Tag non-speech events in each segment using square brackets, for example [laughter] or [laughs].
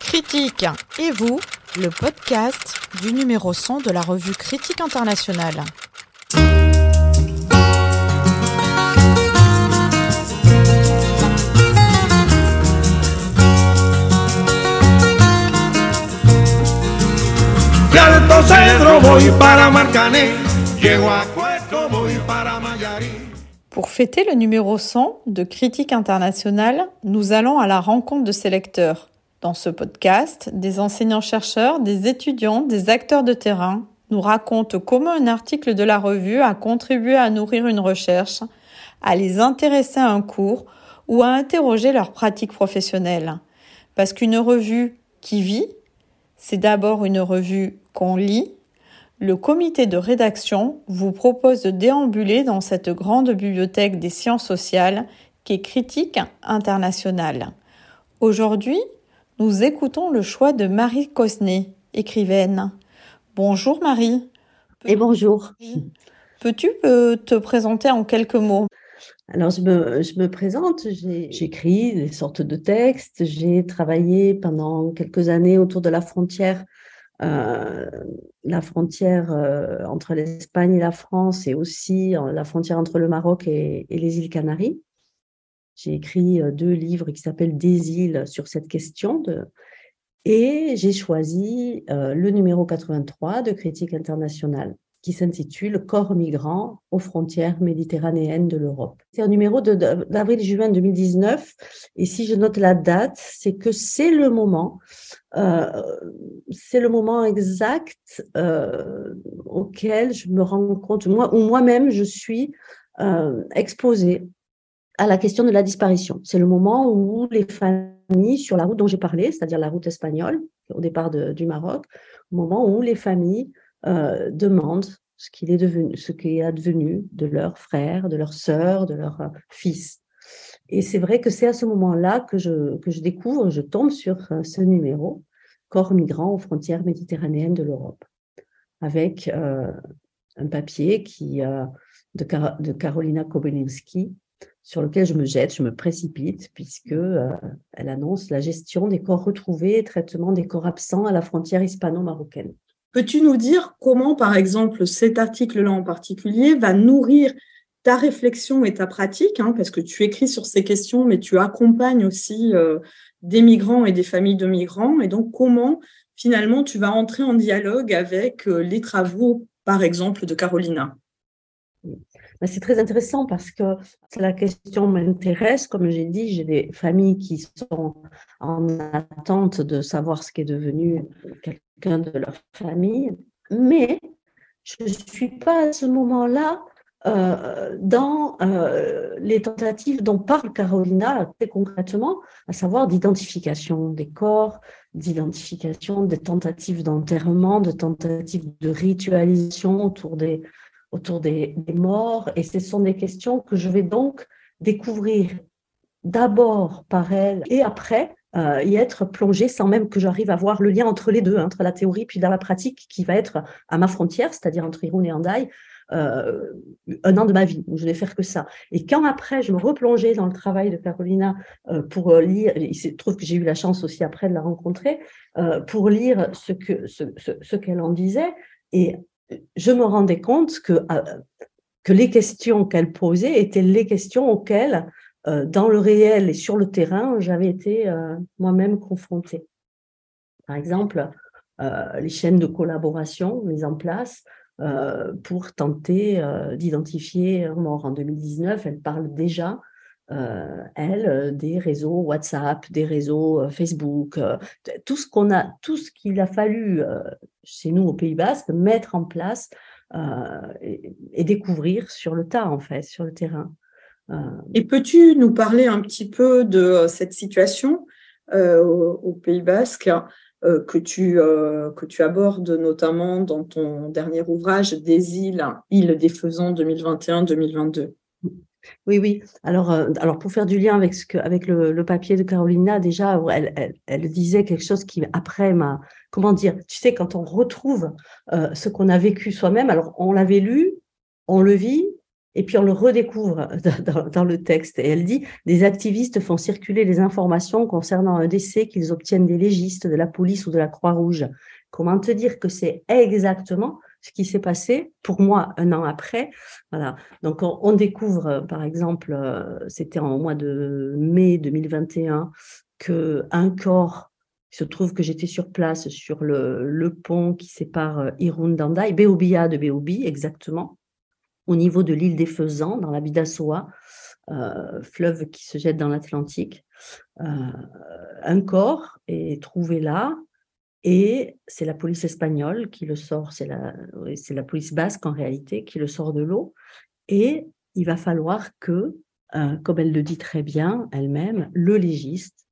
Critique et vous, le podcast du numéro 100 de la revue Critique internationale. Pour fêter le numéro 100 de Critique internationale, nous allons à la rencontre de ces lecteurs. Dans ce podcast, des enseignants-chercheurs, des étudiants, des acteurs de terrain nous racontent comment un article de la revue a contribué à nourrir une recherche, à les intéresser à un cours ou à interroger leur pratique professionnelle. Parce qu'une revue qui vit, c'est d'abord une revue qu'on lit. Le comité de rédaction vous propose de déambuler dans cette grande bibliothèque des sciences sociales qui est critique internationale. Aujourd'hui, nous écoutons le choix de Marie Cosnet, écrivaine. Bonjour Marie. Et bonjour. Peux-tu euh, te présenter en quelques mots? Alors, je me, je me présente, j'écris des sortes de textes, j'ai travaillé pendant quelques années autour de la frontière, euh, la frontière euh, entre l'Espagne et la France et aussi la frontière entre le Maroc et les îles Canaries. J'ai écrit euh, deux livres qui s'appellent Des îles sur cette question. Et j'ai choisi euh, le numéro 83 de Critique internationale qui s'intitule Corps migrants aux frontières méditerranéennes de l'Europe. C'est un numéro d'avril-juin 2019 et si je note la date, c'est que c'est le moment, euh, c'est le moment exact euh, auquel je me rends compte, moi, ou moi-même je suis euh, exposée à la question de la disparition. C'est le moment où les familles sur la route dont j'ai parlé, c'est-à-dire la route espagnole, au départ du Maroc, au moment où les familles euh, demandent ce qu'il est devenu, ce qui est advenu de leurs frères, de leurs sœurs, de leurs euh, fils. Et c'est vrai que c'est à ce moment-là que je, que je découvre, je tombe sur euh, ce numéro, Corps migrants aux frontières méditerranéennes de l'Europe, avec un papier qui, de, Carolina Kobelinski, sur lequel je me jette, je me précipite, puisque euh, elle annonce la gestion des corps retrouvés et traitement des corps absents à la frontière hispano-marocaine. Peux-tu nous dire comment, par exemple, cet article-là en particulier va nourrir ta réflexion et ta pratique, hein, parce que tu écris sur ces questions, mais tu accompagnes aussi euh, des migrants et des familles de migrants, et donc comment finalement tu vas entrer en dialogue avec euh, les travaux, par exemple, de Carolina? C'est très intéressant parce que la question m'intéresse. Comme j'ai dit, j'ai des familles qui sont en attente de savoir ce qui est devenu quelqu'un de leur famille. Mais je ne suis pas à ce moment-là euh, dans euh, les tentatives dont parle Carolina très concrètement, à savoir d'identification des corps, d'identification des tentatives d'enterrement, de tentatives de ritualisation autour des, autour des, morts. Et ce sont des questions que je vais donc découvrir d'abord par elle et après euh, y être plongée sans même que j'arrive à voir le lien entre les deux, hein, entre la théorie puis dans la pratique qui va être à ma frontière, c'est-à-dire entre Irun et Andai, euh, un an de ma vie où je vais faire que ça. Et quand après je me replongeais dans le travail de Carolina euh, pour lire, il se trouve que j'ai eu la chance aussi après de la rencontrer, pour lire ce que ce, ce qu'elle en disait, et je me rendais compte que, euh, que les questions qu'elle posait étaient les questions auxquelles, euh, dans le réel et sur le terrain, j'avais été euh, moi-même confrontée. Par exemple, les chaînes de collaboration mises en place pour tenter d'identifier un mort. En 2019, elle parle déjà euh, elle, des réseaux WhatsApp, des réseaux Facebook, tout ce qu'on a, tout ce qu'il a fallu chez nous au Pays Basque mettre en place et, et, découvrir sur le tas en fait, sur le terrain. Et peux-tu nous parler un petit peu de cette situation au, Pays Basque que, tu, que tu abordes notamment dans ton dernier ouvrage des îles, îles des faisans 2021-2022 oui, oui. Alors, euh, alors pour faire du lien avec, ce que, avec le, papier de Carolina, déjà, elle, elle, disait quelque chose qui, après, m'a. Comment dire Tu sais, quand on retrouve euh, ce qu'on a vécu soi-même, alors on l'avait lu, on le vit, Et puis on le redécouvre dans, le texte. Et elle dit Des activistes font circuler les informations concernant un décès qu'ils obtiennent des légistes, de la police ou de la Croix-Rouge. Comment te dire que c'est exactement ce qui s'est passé pour moi un an après. Voilà. Donc on, découvre, par exemple, euh, c'était en mois de mai 2021, que un corps il se trouve que j'étais sur place sur le, pont qui sépare euh, Irun Beobia de Beobi, exactement, au niveau de l'île des Faisans, dans la Bidassoa, euh, fleuve qui se jette dans l'Atlantique. Euh, un corps est trouvé là et c'est la police espagnole qui le sort, c'est la, la police basque en réalité qui le sort de l'eau. Et il va falloir que, euh, comme elle le dit très bien elle-même, le légiste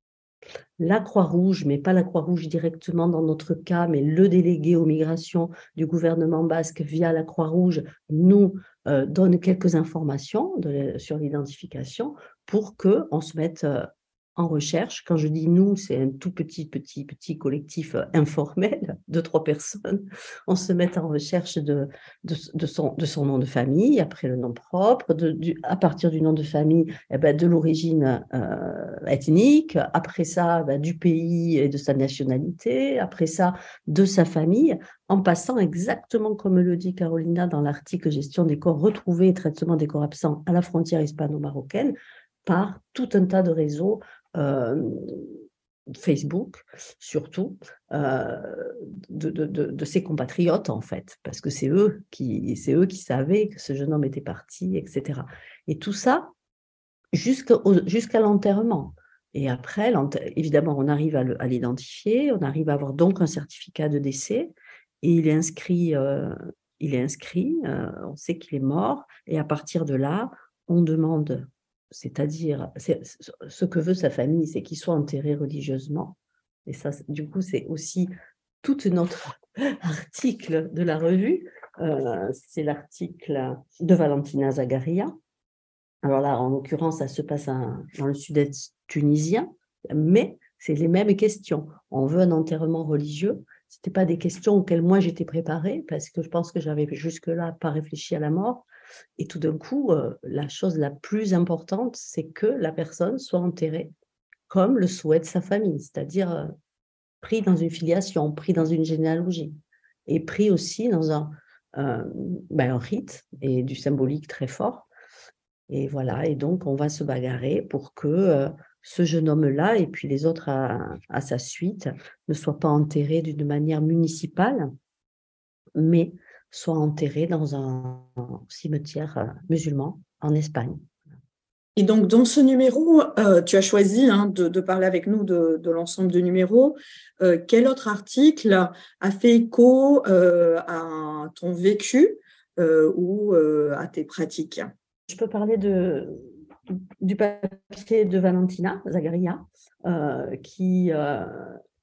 la Croix-Rouge, mais pas la Croix-Rouge directement dans notre cas, mais le délégué aux migrations du gouvernement basque via la Croix-Rouge nous euh, donne quelques informations sur l'identification pour qu'on se mette euh, en recherche. Quand je dis nous, c'est un tout petit, petit, petit collectif euh, informel [laughs] de trois personnes. On se met en recherche de, de, son, de son nom de famille, après le nom propre, de, du, à partir du nom de famille, eh ben, de l'origine euh, ethnique, après ça, ben, du pays et de sa nationalité, après ça, de sa famille, en passant exactement comme le dit Carolina dans l'article Gestion des corps retrouvés et traitement des corps absents à la frontière hispano-marocaine, par tout un tas de réseaux Facebook, surtout, euh, de, de, ses compatriotes, en fait, parce que c'est eux, qui, eux qui savaient que ce jeune homme était parti, etc. Et tout ça jusqu'à l'enterrement. Et après, évidemment, on arrive à l'identifier, on arrive à avoir donc un certificat de décès, et il est inscrit, il est inscrit on sait qu'il est mort, et à partir de là, on demande c'est-à-dire, ce que veut sa famille, c'est qu'il soit enterré religieusement. Et ça, du coup, c'est aussi tout notre [laughs] article de la revue. Euh, c'est l'article de Valentina Zagaria. Alors là, en l'occurrence, ça se passe dans le sud-est tunisien, mais c'est les mêmes questions. On veut un enterrement religieux. Ce n'étaient pas des questions auxquelles moi j'étais préparée, parce que je pense que j'avais jusque-là pas réfléchi à la mort. Et tout d'un coup, euh, la chose la plus importante, c'est que la personne soit enterrée comme le souhaite sa famille, c'est-à-dire euh, pris dans une filiation, pris dans une généalogie, et pris aussi dans un, ben, un rite et du symbolique très fort. Et voilà, et donc on va se bagarrer pour que euh, ce jeune homme-là et puis les autres à, sa suite ne soient pas enterrés d'une manière municipale, mais soit enterré dans un cimetière euh, musulman en Espagne. Et donc, dans ce numéro, euh, tu as choisi hein, de, parler avec nous de, l'ensemble de numéros. Euh, quel autre article a fait écho à ton vécu ou à tes pratiques? Je peux parler de, du papier de Valentina Zagaria, qui,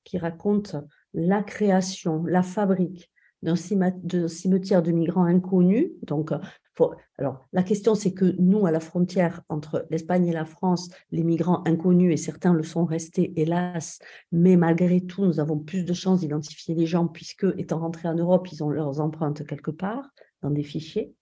qui raconte la création, la fabrique d'un cimetière de migrants inconnus. Donc, euh, alors, la question, c'est que nous, à la frontière entre l'Espagne et la France, les migrants inconnus, et certains le sont restés, hélas, mais malgré tout, nous avons plus de chances d'identifier les gens, puisque, étant rentrés en Europe, ils ont leurs empreintes quelque part, dans des fichiers,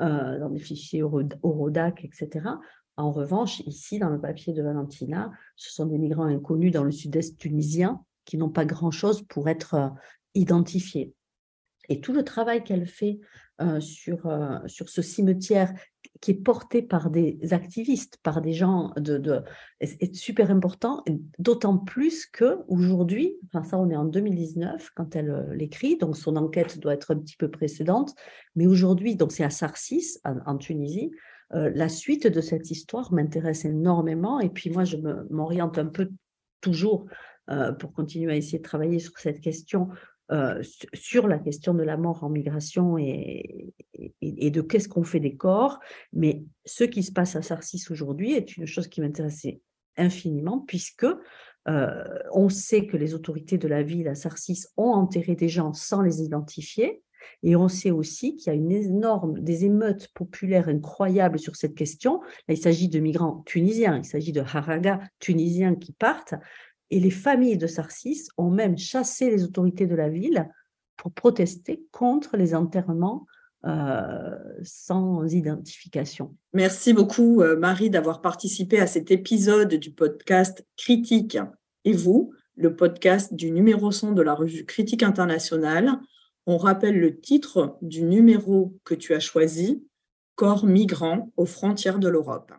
euh, dans des fichiers Eurodac, etc. En revanche, ici, dans le papier de Valentina, ce sont des migrants inconnus dans le sud-est tunisien qui n'ont pas grand-chose pour être euh, identifiés. Et tout le travail qu'elle fait euh, sur, euh, sur ce cimetière qui est porté par des activistes, par des gens de, est, super important, d'autant plus que aujourd'hui, enfin ça on est en 2019 quand elle euh, l'écrit, donc son enquête doit être un petit peu précédente, mais aujourd'hui, donc c'est à Sarcis en, Tunisie, la suite de cette histoire m'intéresse énormément et puis moi je m'oriente un peu toujours pour continuer à essayer de travailler sur cette question euh, sur la question de la mort en migration et, de qu'est-ce qu'on fait des corps. Mais ce qui se passe à Sarcis aujourd'hui est une chose qui m'intéressait infiniment, puisque euh, on sait que les autorités de la ville à Sarcis ont enterré des gens sans les identifier. Et on sait aussi qu'il y a une énorme, des émeutes populaires incroyables sur cette question. Là, il s'agit de migrants tunisiens, il s'agit de haragas tunisiens qui partent. Et les familles de Sarcis ont même chassé les autorités de la ville pour protester contre les enterrements sans identification. Merci beaucoup, Marie, d'avoir participé à cet épisode du podcast Critique. Et vous, le podcast du numéro 100 de la revue Critique internationale. On rappelle le titre du numéro que tu as choisi, Corps migrants aux frontières de l'Europe.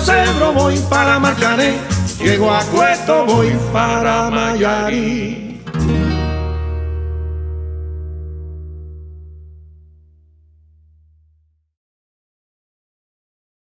Cebro voy para Macané, llego a Cueto voy para Mayarí.